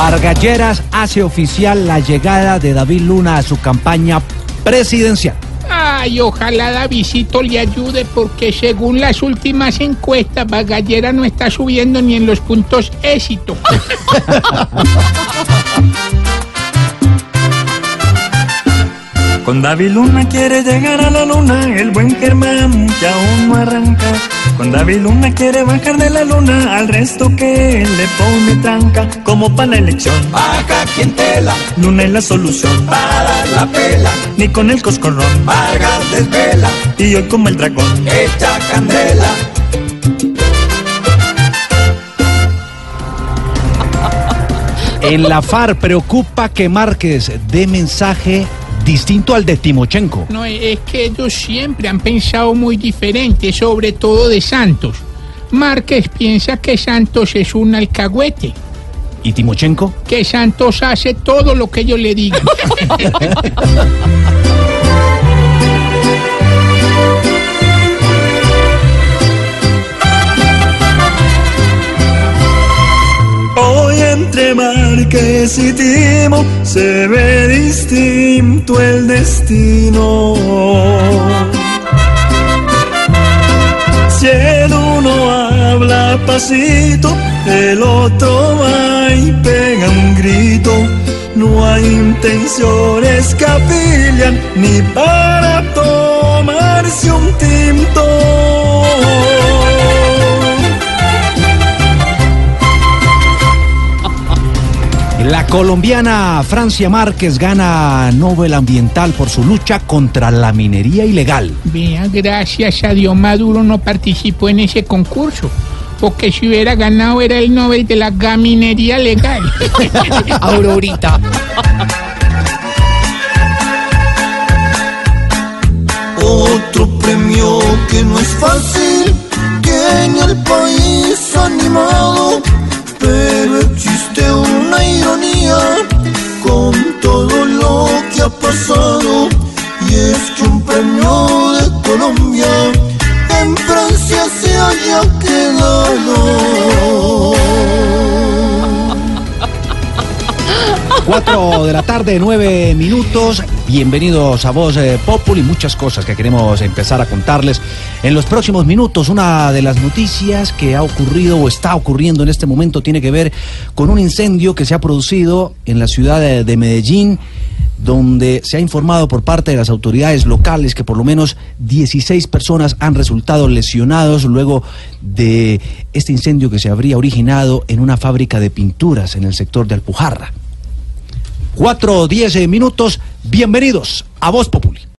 Vargalleras hace oficial la llegada de David Luna a su campaña presidencial. Ay, ojalá Davidito le ayude porque según las últimas encuestas, Bagallera no está subiendo ni en los puntos éxito. Con David Luna quiere llegar a la luna, el buen Germán que aún no arranca. Con David Luna quiere bajar de la luna, al resto que le pone tranca. Como para la elección, Baja quien tela, Luna es la solución. para la pela, Ni con el coscorrón, Vargas desvela, y hoy como el dragón. echa candela. En la FARC preocupa que Márquez dé mensaje distinto al de Timochenko. No, es que ellos siempre han pensado muy diferente, sobre todo de Santos. Márquez piensa que Santos es un alcahuete, ¿Y Timochenko? que Santos hace todo lo que ellos le digan. Entre Márquez y Timo se ve distinto el destino. Si el uno habla pasito, el otro va y pega un grito. No hay intenciones que afilian ni para tomarse La colombiana Francia Márquez gana Nobel Ambiental por su lucha contra la minería ilegal. Vea, gracias a Dios Maduro no participó en ese concurso. Porque si hubiera ganado era el Nobel de la gaminería legal. Aurorita. Otro premio que no es fácil, que en el país animado, 4 de la tarde, 9 minutos. Bienvenidos a Voz eh, Populi. Muchas cosas que queremos empezar a contarles en los próximos minutos. Una de las noticias que ha ocurrido o está ocurriendo en este momento tiene que ver con un incendio que se ha producido en la ciudad de, de Medellín donde se ha informado por parte de las autoridades locales que por lo menos 16 personas han resultado lesionados luego de este incendio que se habría originado en una fábrica de pinturas en el sector de Alpujarra. Cuatro o diez eh, minutos, bienvenidos a Voz Populi.